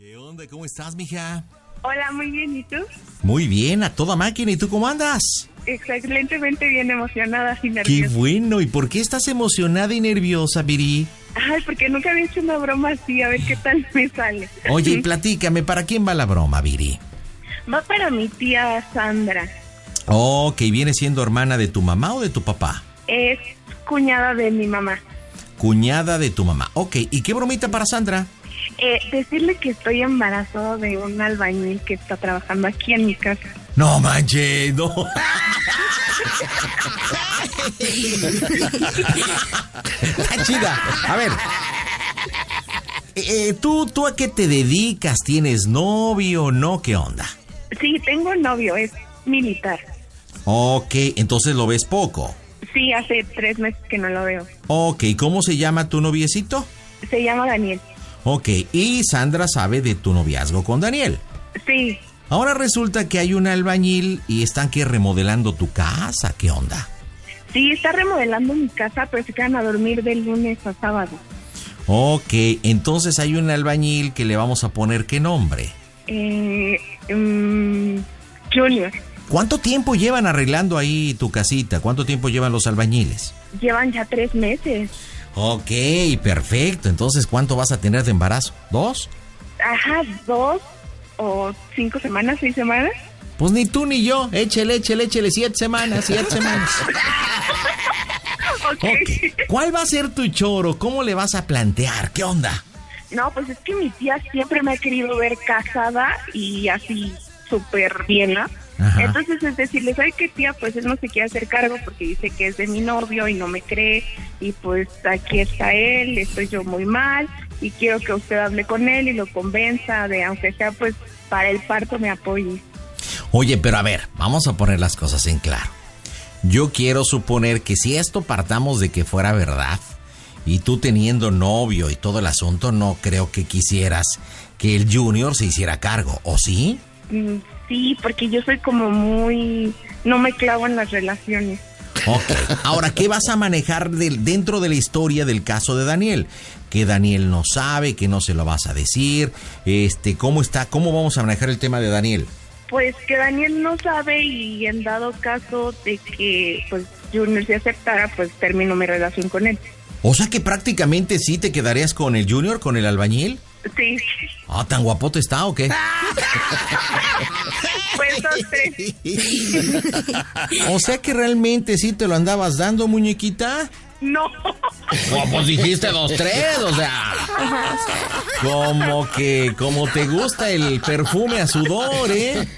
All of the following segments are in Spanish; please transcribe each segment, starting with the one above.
¿Qué onda? ¿Cómo estás, mija? Hola, muy bien, ¿y tú? Muy bien, a toda máquina. ¿Y tú cómo andas? Excelentemente bien emocionada y Qué nerviosa. bueno. ¿Y por qué estás emocionada y nerviosa, Viri? Ay, porque nunca había hecho una broma así, a ver qué tal me sale. Oye, y platícame, ¿para quién va la broma, Viri? Va para mi tía Sandra. Oh, que viene siendo hermana de tu mamá o de tu papá. Es cuñada de mi mamá. Cuñada de tu mamá. Ok, ¿y qué bromita para Sandra? Eh, decirle que estoy embarazada de un albañil que está trabajando aquí en mi casa. No manches, no. Está chida. A ver. Eh, ¿tú, ¿Tú a qué te dedicas? ¿Tienes novio? ¿No? ¿Qué onda? Sí, tengo un novio, es militar. Ok, entonces lo ves poco. Sí, hace tres meses que no lo veo. Ok, ¿cómo se llama tu noviecito? Se llama Daniel. Ok, y Sandra sabe de tu noviazgo con Daniel. Sí, Ahora resulta que hay un albañil y están que remodelando tu casa. ¿Qué onda? sí, está remodelando mi casa, pero se quedan a dormir de lunes a sábado. Ok, entonces hay un albañil que le vamos a poner qué nombre. Eh, mm, Junior, ¿Cuánto tiempo llevan arreglando ahí tu casita? ¿Cuánto tiempo llevan los albañiles? llevan ya tres meses. Ok, perfecto. Entonces, ¿cuánto vas a tener de embarazo? ¿Dos? Ajá, dos o cinco semanas, seis semanas. Pues ni tú ni yo. Échele, échele, échele. Siete semanas, siete semanas. Ok. Ok. ¿Cuál va a ser tu choro? ¿Cómo le vas a plantear? ¿Qué onda? No, pues es que mi tía siempre me ha querido ver casada y así súper bien, ¿no? Ajá. Entonces es decirle, ¿sabe qué tía? Pues él no se quiere hacer cargo porque dice que es de mi novio y no me cree. Y pues aquí está él, estoy yo muy mal y quiero que usted hable con él y lo convenza de, aunque sea pues para el parto, me apoye. Oye, pero a ver, vamos a poner las cosas en claro. Yo quiero suponer que si esto partamos de que fuera verdad, y tú teniendo novio y todo el asunto, no creo que quisieras que el junior se hiciera cargo, ¿o sí? Mm, Sí, porque yo soy como muy... No me clavo en las relaciones. Ok. Ahora, ¿qué vas a manejar del- dentro de la historia del caso de Daniel? Que Daniel no sabe, que no se lo vas a decir. Este, ¿cómo está? ¿Cómo vamos a manejar el tema de Daniel? Pues que Daniel no sabe y en dado caso de que pues Junior se aceptara, pues termino mi relación con él. O sea que prácticamente sí te quedarías con el junior, con el albañil. Sí, Ah, tan guapote está o qué? pues dos, tres. O sea que realmente sí te lo andabas dando, muñequita. No, Pues dijiste dos, tres, o sea. Como que, como te gusta el perfume a sudor, ¿eh?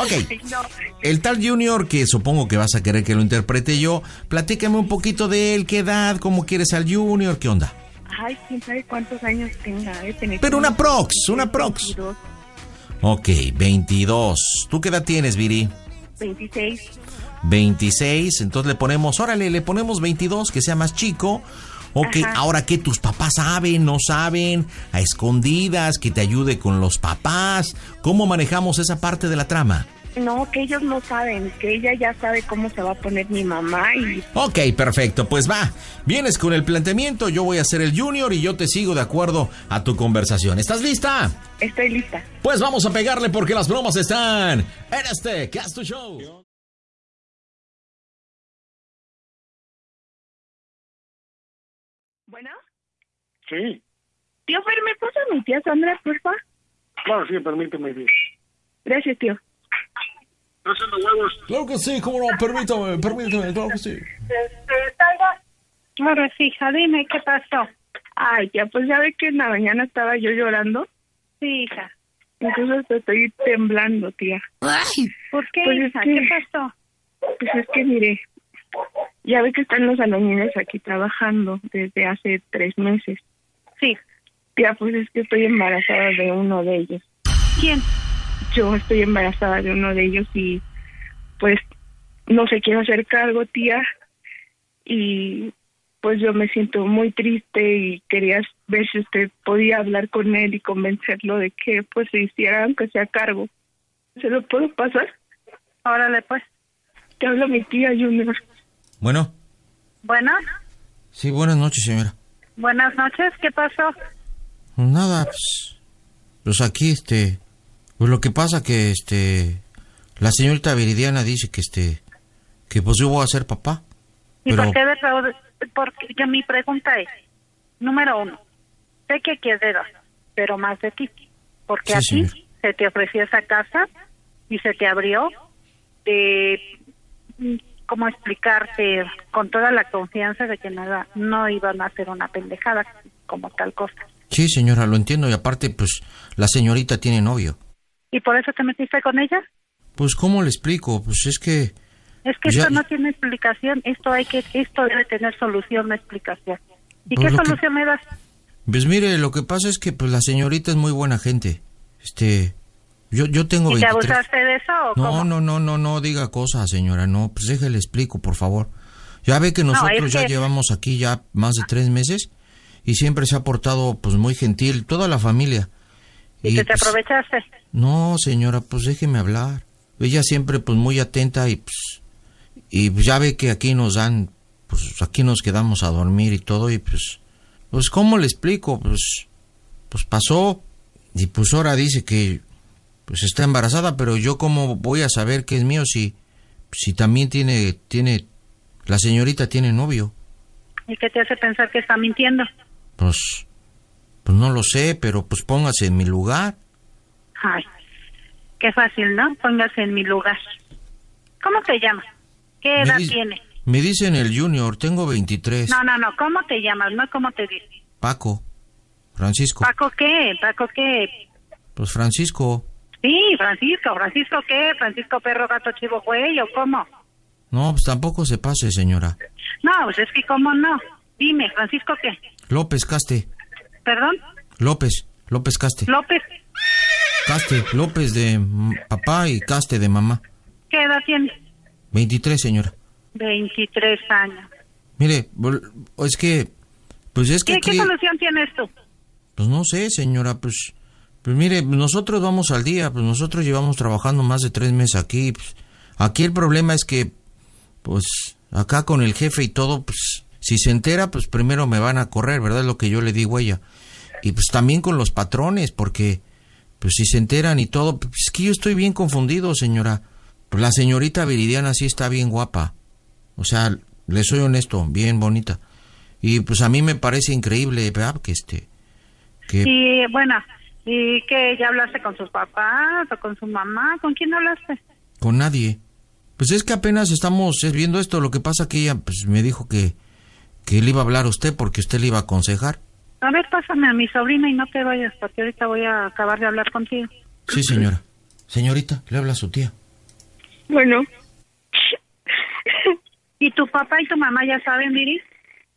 Ok. no. El tal Junior, que supongo que vas a querer que lo interprete yo, platícame un poquito de él, qué edad, cómo quieres al Junior, qué onda. Ay, quién sabe cuántos años tenga. tener Pero una prox, una prox. 22, Ok, 22. ¿Tú qué edad tienes, Viri? 26. 26, entonces le ponemos, órale, le ponemos 22, que sea más chico. Ok, Ajá. ahora que tus papás saben, no saben, a escondidas, que te ayude con los papás. ¿Cómo manejamos esa parte de la trama? No, que ellos no saben, que ella ya sabe cómo se va a poner mi mamá y Ok, perfecto, pues va. Vienes con el planteamiento, yo voy a ser el junior y yo te sigo de acuerdo a tu conversación. ¿Estás lista? estoy lista. Pues vamos a pegarle porque las bromas están en este Cast to Show. Bueno, Sí, tío Fer, ¿me pasa a mi tía Sandra, porfa? claro, sí, permíteme. sí. Gracias, tío. Haciendo huevos. Claro que sí, cómo no, permítame, permítame, claro que sí. Claro, sí, hija, dime qué pasó. Ay, ya, pues ya ve que en la mañana estaba yo llorando. Sí, hija. Entonces estoy temblando, tía. ¿Por qué, Pues es hija? que- ¿Qué pasó? Pues es que mire, ya ve que están los albañiles aquí trabajando desde hace tres meses. Sí. Tía, pues es que estoy embarazada de uno de ellos. ¿Quién? Yo estoy embarazada de uno de ellos y pues no se quiere hacer cargo, tía. Y pues yo me siento muy triste y quería ver si usted podía hablar con él y convencerlo de que pues se hiciera aunque sea cargo. ¿Se lo puedo pasar? Órale, pues. Te habla mi tía Junior. Bueno, Bueno, sí, buenas noches, señora. buenas noches. ¿Qué pasó? Nada, pues, pues aquí, este, pues lo que pasa que, este, la señorita Viridiana dice que, este, que pues yo voy a ser papá. ¿Y Pero, por qué? Porque yo mi pregunta es, número uno, sé que quieres pero más de ti, porque Sí, a ti se te ofreció esa casa y se te abrió de, mm, ¿cómo explicarte? Con toda la confianza de que nada, no iban a hacer una pendejada como tal cosa. sí, señora, lo entiendo y aparte, pues, la señorita tiene novio. ¿Y por eso te metiste con ella? Pues, ¿cómo le explico? Pues es que, Es que Pues ya- esto no tiene explicación, esto hay que, esto debe tener solución, no explicación. ¿Y Pues qué lo que- solución me das? pues mire, lo que pasa es que, pues, la señorita es muy buena gente. Este, yo, yo tengo ¿Y te 23. abusaste de eso o No, cómo? no, no, no, no diga cosas, señora, no, pues déjele explico, por favor. Ya ve que nosotros es ya que- llevamos aquí ya más de tres meses y siempre se ha portado, pues, muy gentil, toda la familia. ¿Y, que te pues, aprovechaste? No, señora, pues déjeme hablar. Ella siempre, pues, muy atenta y, pues, y ya ve que aquí nos dan, pues, aquí nos quedamos a dormir y todo y, pues, pues, ¿cómo le explico? Pues, pues pasó y, pues, ahora dice que, pues, está embarazada, pero yo cómo voy a saber que es mío si, si también tiene, tiene, la señorita tiene novio. ¿Y qué te hace pensar que está mintiendo? Pues, pues no lo sé, pero pues póngase en mi lugar. Ay, qué fácil, ¿no? Póngase en mi lugar. ¿Cómo te llamas? ¿Qué Me edad tiene? Me dicen el junior, tengo 23. No, no, no, ¿cómo te llamas? No, ¿cómo te dice? Paco. Francisco. ¿Paco qué? ¿Paco qué? Pues Francisco. Sí, Francisco. ¿Francisco qué? ¿Francisco perro, gato, chivo, güey o cómo? No, pues tampoco se pase, señora. No, pues es que cómo no. Dime, ¿Francisco qué? López Caste. ¿Perdón? López. López Caste. ¿López? Caste. López de papá y Caste de mamá. ¿Qué edad tiene? 23, señora. 23 años. Mire, es que... Pues es que ¿Qué, qué solución tienes tú? Pues no sé, señora, pues... Pues mire, nosotros vamos al día, pues nosotros llevamos trabajando más de tres meses aquí. Pues, aquí el problema es que, pues, acá con el jefe y todo, pues, si se entera, pues primero me van a correr, ¿verdad? Es lo que yo le digo a ella. Y pues también con los patrones, porque, pues si se enteran y todo, es que yo estoy bien confundido, señora. Pues la señorita Viridiana sí está bien guapa. O sea, le soy honesto, bien bonita. Y pues a mí me parece increíble, ¿verdad? Que este... Que, Y bueno, ¿y qué? ¿Ya hablaste con sus papás o con su mamá? ¿Con quién hablaste? Con nadie. Pues es que apenas estamos eh, viendo esto. Lo que pasa que ella pues, me dijo que, que le iba a hablar a usted porque usted le iba a aconsejar. A ver, pásame a mi sobrina y no te vayas, porque ahorita voy a acabar de hablar contigo. Sí, señora. Señorita, le habla a su tía. Bueno, ¿Y tu papá y tu mamá ya saben, Viri?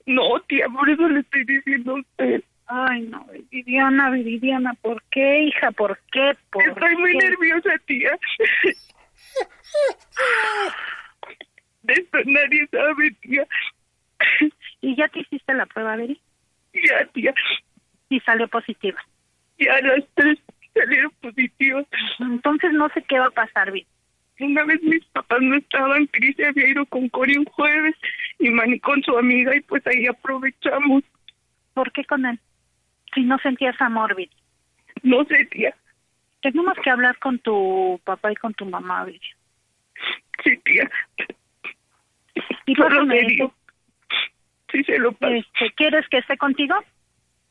no, tía, por eso le estoy diciendo a usted. Ay, no, Viridiana, Viridiana, ¿por qué, hija? ¿Por qué? ¿Por Estoy muy nerviosa, tía. De esto nadie sabe, tía. ¿Y ya te hiciste la prueba, Viri? Ya, tía. Y salió positiva. Ya las tres salieron positivas. Entonces no sé qué va a pasar, Viri. Una vez mis papás no estaban, Cris se había ido con Cori un jueves y Manny con su amiga y pues ahí aprovechamos. ¿Por qué con él? Si no sentías amor, Viri. No sé, tía. Tenemos que hablar con tu papá y con tu mamá, Viri. Sí, tía. Y Solo le digo. Sí, se lo paso. Este, ¿Quieres que esté contigo?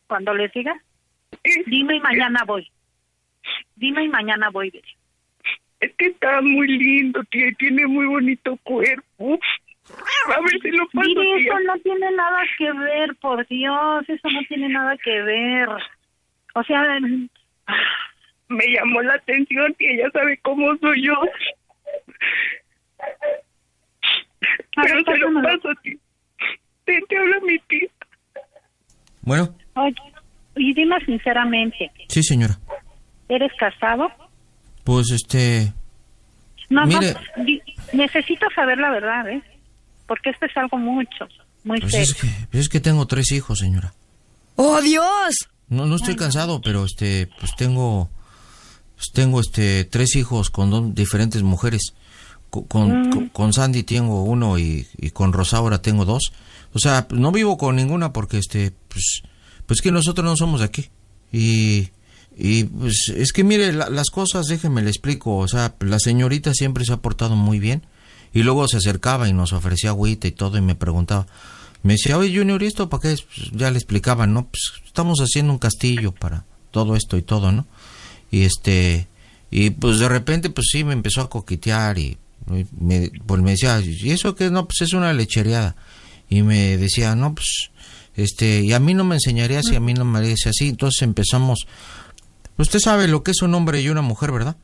Cuando les diga. Es- Dime y mañana voy. Dime y mañana voy. Es que está muy lindo, tía, y tiene muy bonito cuerpo. A ver si lo paso, tía. eso no tiene nada que ver, por Dios, eso no tiene nada que ver. O sea, Me llamó la atención, tía, ya sabe cómo soy yo. Pero ver, se lo paso, tía. Te, te habla mi tía. Bueno, oye, y dime sinceramente, sí, señora. ¿eres casado? Pues este... No, Mire. no, di- necesito saber la verdad, ¿eh? Porque esto es algo mucho, muy Pues serio. es que, pues es que tengo tres hijos, señora. ¡Oh, Dios! No, no estoy cansado, pero este, pues tengo, pues tengo este, tres hijos con dos diferentes mujeres. Co- Con, con, con Sandy tengo uno y, y con Rosaura tengo dos. O sea, no vivo con ninguna porque este, pues, pues que nosotros no somos aquí. Y, Y pues es que mire, las cosas, déjeme le explico, o sea, la señorita siempre se ha portado muy bien y luego se acercaba y nos ofrecía agüita y todo y me preguntaba, me decía, oye Junior, ¿y esto para qué? Pues, ya le explicaban, ¿no? Pues estamos haciendo un castillo para todo esto y todo, ¿no? Y este, y pues de repente pues sí me empezó a coquetear y me, pues me decía, ¿y eso qué? No, pues es una lechereada. Y me decía, no, pues, este, y a mí no me enseñaría si a mí no me dice así. Entonces empezamos, usted sabe lo que es un hombre y una mujer, ¿verdad?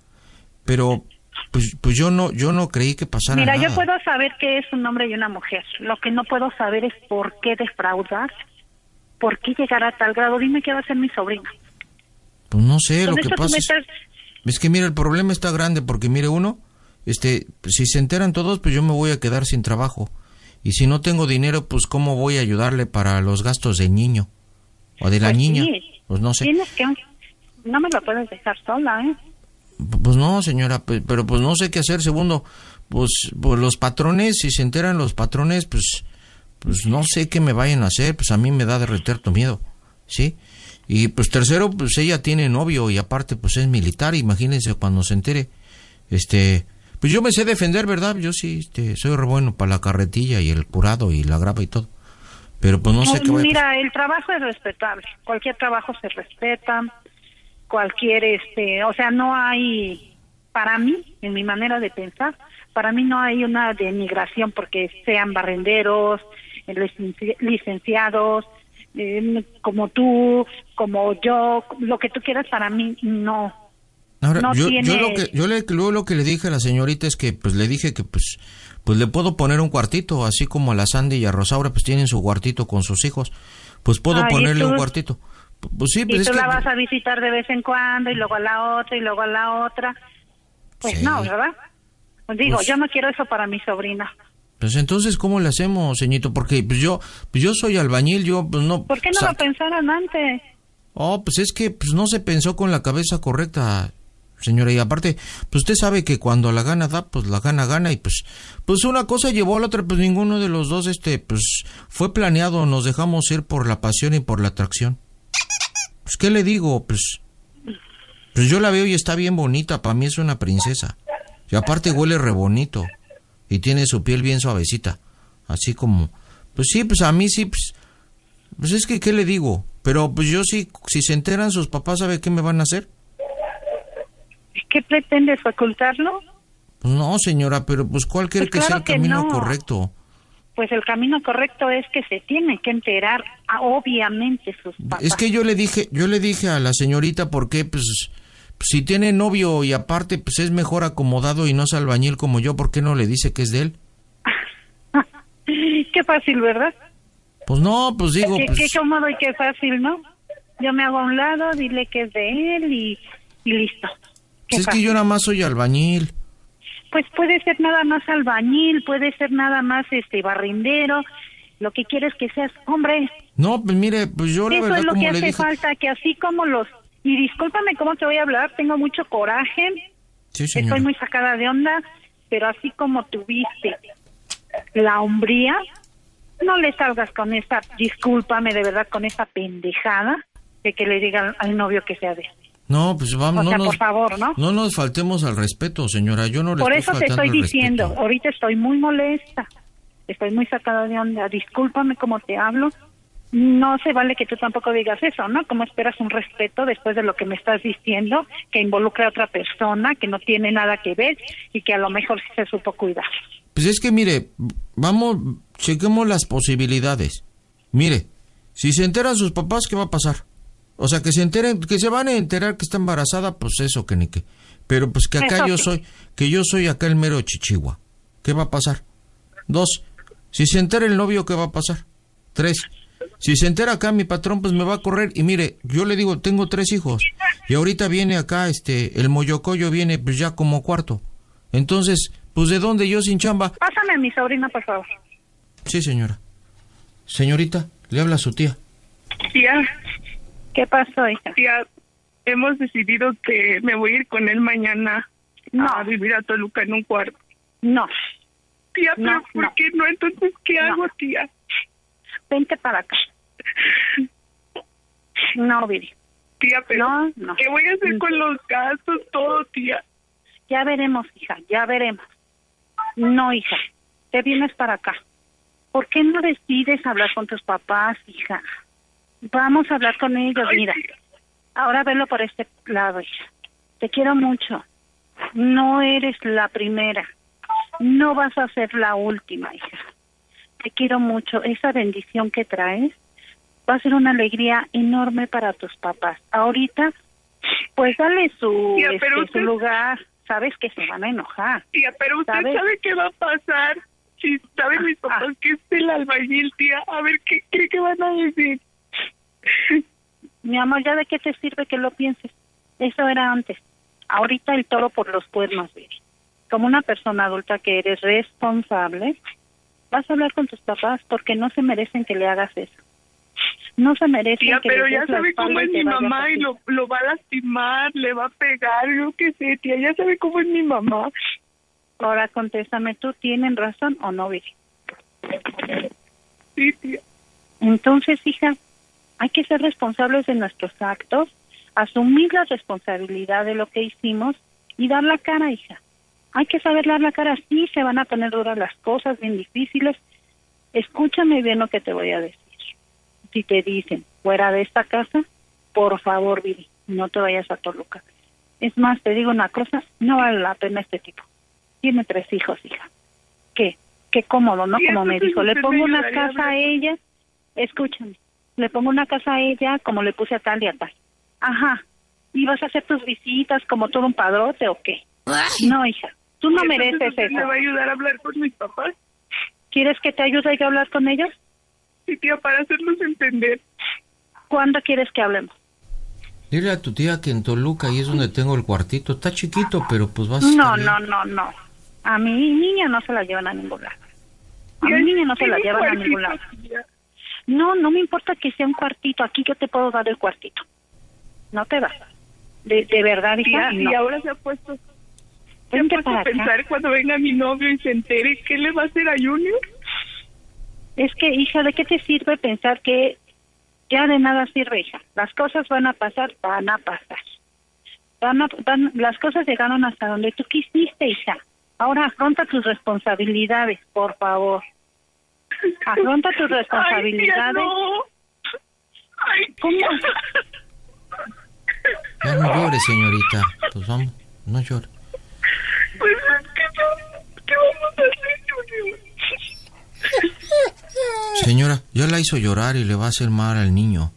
Pero pues, pues yo no, yo no creí que pasara Mira, yo puedo saber que es un hombre y una mujer. Lo que no puedo saber es por qué defraudar, por qué llegar a tal grado. Dime qué va a hacer mi sobrina. Pues no sé, lo que pasa es, es, que mira, el problema está grande porque mire uno, este, si se enteran todos, pues yo me voy a quedar sin trabajo. Y si no tengo dinero, pues cómo voy a ayudarle para los gastos del niño o de la pues niña. Pues no sé. Tienes que, no me lo puedes dejar sola, ¿eh? Pues no, señora, pero pues no sé qué hacer. Segundo, pues, pues los patrones, si se enteran los patrones, pues, pues no sé qué me vayan a hacer. Pues a mí me da de tu miedo, ¿sí? Y pues tercero, pues ella tiene novio y aparte pues es militar. Imagínense cuando se entere, este, pues yo me sé defender, ¿verdad? Yo sí, este, soy re bueno para la carretilla y el curado y la grava y todo. Pero pues no sé qué Mira, el trabajo es respetable. Cualquier trabajo se respeta cualquier, este, o sea, no hay, para mí, en mi manera de pensar, para mí no hay una denigración porque sean barrenderos, licenciados, eh, como tú, como yo, lo que tú quieras, para mí no. Ahora, yo, yo, lo que yo le, lo que le dije a la señorita es que pues le dije que pues pues le puedo poner un cuartito, así como a la Sandy y a Rosaura pues tienen su cuartito con sus hijos, pues puedo ponerle un cuartito. Pues sí, pues y tú la vas a visitar de vez en cuando y luego a la otra y luego a la otra. Pues no, ¿verdad? Pues digo, pues yo no quiero eso para mi sobrina. Pues entonces, ¿cómo le hacemos, señito? Porque pues yo, pues yo soy albañil, yo pues no... ¿Por qué no lo pensaron antes? Oh, pues es que pues no se pensó con la cabeza correcta, señora. Y aparte, pues usted sabe que cuando la gana da, pues la gana gana. Y pues, pues una cosa llevó a la otra, pues ninguno de los dos, este, pues fue planeado. Nos dejamos ir por la pasión y por la atracción. Pues, ¿qué le digo? Pues, pues yo la veo y está bien bonita. Para mí es una princesa. Y aparte huele re bonito. Y tiene su piel bien suavecita. Así como... Pues sí, pues a mí sí, pues... Pues es que, ¿qué le digo? Pero pues yo sí, si se enteran sus papás, ¿sabe qué me van a hacer? ¿Qué pretendes ocultarlo? Pues no, señora, pero pues ¿cuál cree pues que sea el camino correcto? pues el camino correcto es que se tiene que enterar a, obviamente sus papás. Es que yo le dije, yo le dije a la señorita por qué, pues, si tiene novio y aparte pues es mejor acomodado y no es albañil como yo, ¿por qué no le dice que es de él? qué fácil, ¿verdad? Pues no, pues digo... Qué, pues... qué cómodo y qué fácil, ¿no? Yo me hago a un lado, dile que es de él y, listo. Pues es que yo nada más soy albañil pues puede ser nada más albañil, puede ser nada más este barrendero, lo que quieres que seas hombre. No, pues mire, pues yo la Eso verdad es lo como que hace falta, que así como los y discúlpame cómo te voy a hablar, tengo mucho coraje. Sí, Estoy muy sacada de onda, pero así como tuviste la hombría, no le salgas con esa, discúlpame de verdad, con esa pendejada de que le diga al novio que sea de no, pues vamos, no nos, por favor, ¿no? No nos faltemos al respeto, señora. Yo no le Por eso te estoy diciendo. Ahorita estoy muy molesta. Estoy muy sacada de onda. Discúlpame cómo te hablo. No se vale que tú tampoco digas eso, ¿no? ¿Cómo esperas un respeto después de lo que me estás diciendo, que involucra a otra persona, que no tiene nada que ver y que a lo mejor sí se supo cuidar? Pues es que mire, vamos, chequemos las posibilidades. Mire, si se enteran sus papás, ¿qué va a pasar? O sea, que se enteren, que se van a enterar que está embarazada, pues eso, que ni que. Pero pues que acá yo soy, que yo soy acá el mero chichigua. ¿Qué va a pasar? Dos, si se entera el novio, ¿qué va a pasar? Tres, si se entera acá mi patrón, pues me va a correr. Y mire, yo le digo, tengo tres hijos. Y ahorita viene acá, este, el moyocoyo viene pues ya como cuarto. Entonces, pues de dónde yo sin chamba. Pásame a mi sobrina, por favor. Sí, señora. Señorita, le habla a su tía. Tía, ¿Qué pasó, hija? Tía, hemos decidido que me voy a ir con él mañana a vivir a Toluca en un cuarto. No. Tía, pero ¿por qué no? Entonces, ¿qué hago, tía? Vente para acá. No, Viri. Tía, pero No, no. ¿qué voy a hacer con los gastos? Todo, tía. Ya veremos, hija, ya veremos. No, hija, te vienes para acá. ¿Por qué no decides hablar con tus papás, hija? Vamos a hablar con ellos, mira. Ahora velo por este lado, hija. Te quiero mucho. No eres la primera. No vas a ser la última, hija. Te quiero mucho. Esa bendición que traes va a ser una alegría enorme para tus papás. Ahorita, pues dale su, Tía, este, su lugar. Sabes que se van a enojar. Tía, pero usted ¿Sabes? sabe qué va a pasar. Si saben mis Ah, papás que es el albañil, tía. A ver, ¿qué cree que van a decir? Mi amor, ¿ya de qué te sirve que lo pienses? Eso era antes. Ahorita el toro por los cuernos, Viri. Como una persona adulta que eres responsable, vas a hablar con tus papás porque no se merecen que le hagas eso. No se merecen Tía, que pero ya sabe cómo es mi mamá y lo, lo va a lastimar, le va a pegar, yo qué sé, tía. Ya sabe cómo es mi mamá. Ahora contéstame, ¿tú tienen razón o no, Viri? Sí, tía. Entonces, hija, hay que ser responsables de nuestros actos, asumir la responsabilidad de lo que hicimos y dar la cara, hija. Hay que saber dar la cara, sí se van a poner duras las cosas, bien difíciles. Escúchame bien lo que te voy a decir. Si te dicen, fuera de esta casa, por favor, Viri, no te vayas a Toluca. Es más, te digo una cosa, no vale la pena este tipo. Tiene tres hijos, hija. ¿Qué? Qué cómodo, ¿no? Como me dijo, le pongo una casa a ella, escúchame, le pongo una casa a ella como le puse a tal y a tal. Ajá. ¿Y vas a hacer tus visitas como todo un padrote o qué? No, hija, tú no mereces usted ¿Me va a eso. ayudar a hablar con mis papás? ¿Quieres que te ayude yo a hablar con ellos? Sí, tía, para hacerlos entender. ¿Cuándo quieres que hablemos? Dile a tu tía que en Toluca ahí es donde tengo el cuartito. Está chiquito, pero pues vas a No, estar bien. no, no, no. A mi niña no se la llevan a ningún lado. A mi niña no se la llevan a ningún lado. tía. No, no me importa que sea un cuartito. Aquí yo te puedo dar el cuartito. No te vas. De, de verdad, hija, no. y ahora se ha puesto, se ha puesto acá. pensar cuando venga mi novio y se entere qué le va a hacer a Junior. Es que, hija, ¿de qué te sirve pensar que ya de nada sirve, hija? Las cosas van a pasar, van a pasar. Van a, van- las cosas llegaron hasta donde tú quisiste, hija. Ahora afronta tus responsabilidades, por favor. Afronta tus Ay, responsabilidades. no. Ay, ¿Cómo? Ya no llore, señorita. Pues vamos, no llore. Pues es que no. ¿Qué vamos a hacer, Junior? Señora, ya la hizo llorar y le va a hacer mal al niño.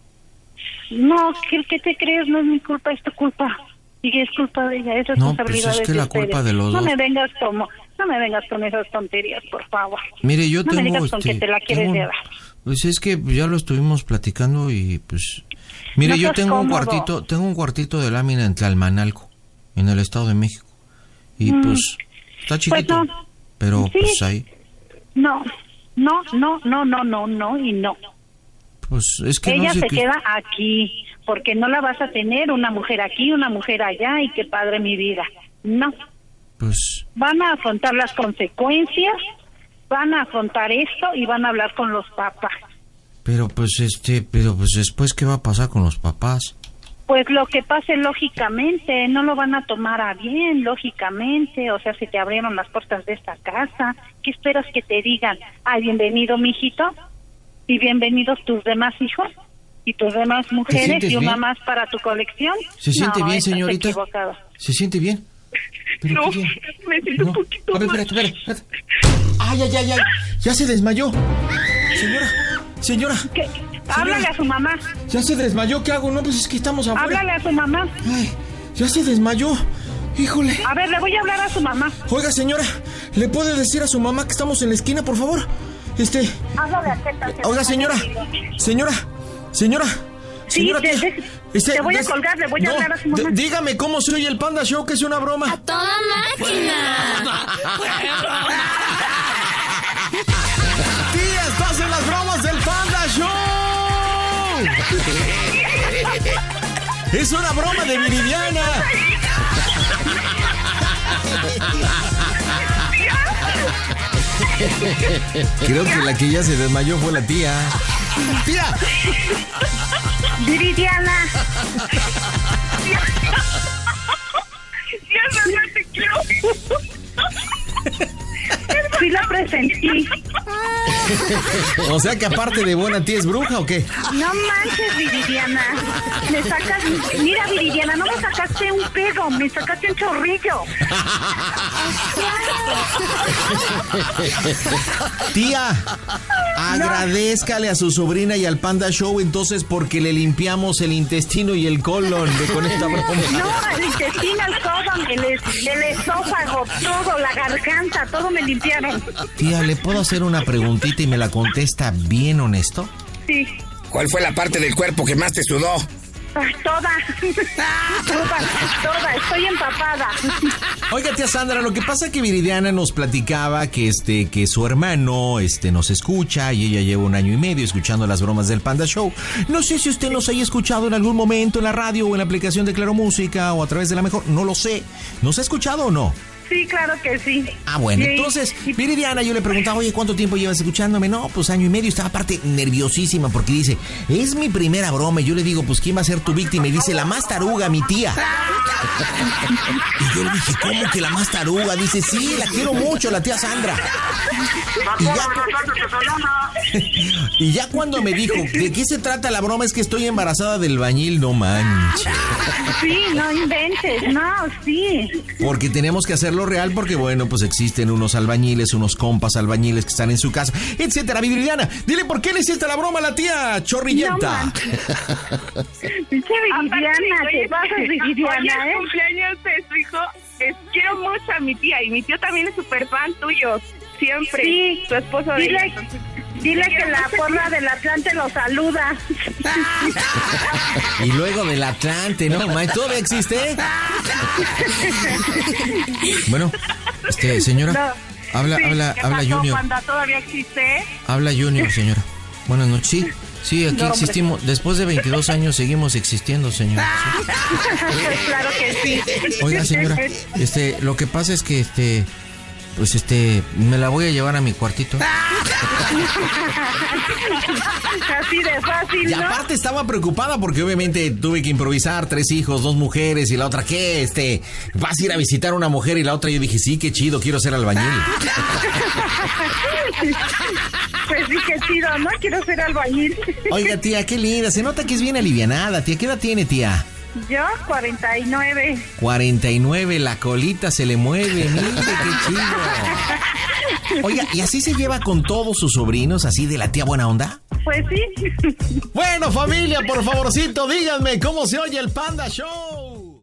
No, ¿qué, qué te crees? No es mi culpa, es tu culpa. Y es culpa de ella, es No, pues responsabilidad es que de la ustedes. culpa de los no dos. me vengas como, no me vengas con esas tonterías, por favor. Mire, yo No me digas con este, que te la quieres tengo- llevar. Pues es que ya lo estuvimos platicando y pues mire, No yo tengo un cuartito, tengo un cuartito de lámina en Tlalmanalco, en el Estado de México. Y Mm. pues está chiquito, no. pero Sí. pues ahí No, no, no, no, no, no, no y no. pues es que Ella no sé se queda aquí, porque no la vas a tener una mujer aquí, una mujer allá y qué padre mi vida. No, pues van a afrontar las consecuencias, van a afrontar esto y van a hablar con los papás. pero pues este, pero pues después qué va a pasar con los papás? Pues lo que pase lógicamente, no lo van a tomar a bien, lógicamente, o sea, si te abrieron las puertas de esta casa, ¿qué esperas que te digan? Ay, bienvenido, mijito, y bienvenidos tus demás hijos y tus demás mujeres y una bien? más para tu colección. ¿Se siente No, bien, señorita? ¿Se siente bien? ¿Pero No, qué me siento No. un poquito A ver, espérate, espérate, espérate. Ay, ay, ay, ay. Ya se desmayó. Señora, señora. ¿Qué? Háblale a su mamá, Ya se desmayó, ¿qué hago? No, pues es que estamos afuera. háblale a su mamá. Ay, ya se desmayó. Híjole. A ver, le voy a hablar a su mamá. Oiga, señora, ¿le puede decir a su mamá que estamos en la esquina, por favor? Este, Háblale a que oiga, señora, señora, señora. Sí, de- te voy a colgar, le voy a hablar a su mamá. dígame cómo soy el Panda Show, que es una broma. ¡Toda máquina! ¡Tía, estás en las bromas del Panda Show! ¡Es una broma de Viridiana! Creo que la que ya se desmayó fue la tía. ¡Tía! Viridiana, Ya no, no te quiero. sí la presentí. O sea que aparte de buena tía es bruja o qué? No manches, Viridiana. Me sacas. Mira, Viridiana, no me sacaste un pedo, me sacaste un chorrillo. Tía, agradezcale a su sobrina y al Panda Show entonces porque le limpiamos el intestino y el colon de con esta broma. No, el intestino, el colon, el, el esófago, todo, la garganta, todo me limpiaron. Tía, ¿le puedo hacer una preguntita y me la contesta bien honesto? Sí. ¿Cuál fue la parte del cuerpo que más te sudó? Toda. Toda, toda, estoy empapada. Oiga, tía Sandra, lo que pasa es que Viridiana nos platicaba que este, que su hermano este, nos escucha y ella lleva un año y medio escuchando las bromas del Panda Show. No sé si usted nos haya escuchado en algún momento en la radio o en la aplicación de Claro Música o a través de la mejor. No lo sé. ¿Nos ha escuchado o no? Sí, claro que sí. Ah, bueno, Sí, entonces, Viridiana, yo le preguntaba, oye, ¿cuánto tiempo llevas escuchándome? No, pues año y medio. Estaba aparte nerviosísima porque dice, es mi primera broma. Y yo le digo, pues, ¿quién va a ser tu víctima? Y dice, la más taruga, mi tía. Y yo le dije, ¿cómo que la más taruga? Dice, sí, la quiero mucho, la tía Sandra. Y ya, y ya cuando me dijo, ¿de qué se trata la broma? Es que estoy embarazada del bañil, no manches. Sí, no inventes, no, sí. Porque tenemos que hacerlo real porque, bueno, pues existen unos albañiles, unos compas albañiles que están en su casa, etcétera. Viridiana, dile por qué le hiciste la broma a la tía No Chorrillenta. manches. Pinche Viridiana, te pasas, Viridiana, ¿eh? cumpleaños de su hijo. Es- quiero mucho a mi tía y mi tío también es súper fan tuyo. Siempre. Sí. Tu esposo de Dile, ella, entonces, dile que la porra del Atlante lo saluda. y luego del Atlante, ¿no? ¿Todavía existe? bueno, este, señora, habla, Sí, habla, ¿qué habla pasó, Junior. Panda? ¿Todavía existe? Habla Junior, señora. Buenas noches. Sí, sí, aquí No, existimos. Después de 22 años seguimos existiendo, señora. Sí. claro que sí. Oiga, señora, este, lo que pasa es que, este, pues, este, me la voy a llevar a mi cuartito. Así de fácil, Y ¿no? aparte estaba preocupada porque obviamente tuve que improvisar tres hijos, dos mujeres y la otra, ¿qué? Este, vas a ir a visitar a una mujer y la otra yo dije, sí, qué chido, quiero ser albañil. Pues sí, qué chido, ¿no? Quiero ser albañil. Oiga, tía, qué linda, se nota que es bien alivianada, tía, ¿qué edad tiene, tía? Yo, 49. 49, la colita se le mueve, mire qué chido. Oiga, ¿y así se lleva con todos sus sobrinos, así de la tía buena onda? Pues sí. Bueno, familia, por favorcito, díganme cómo se oye el Panda Show.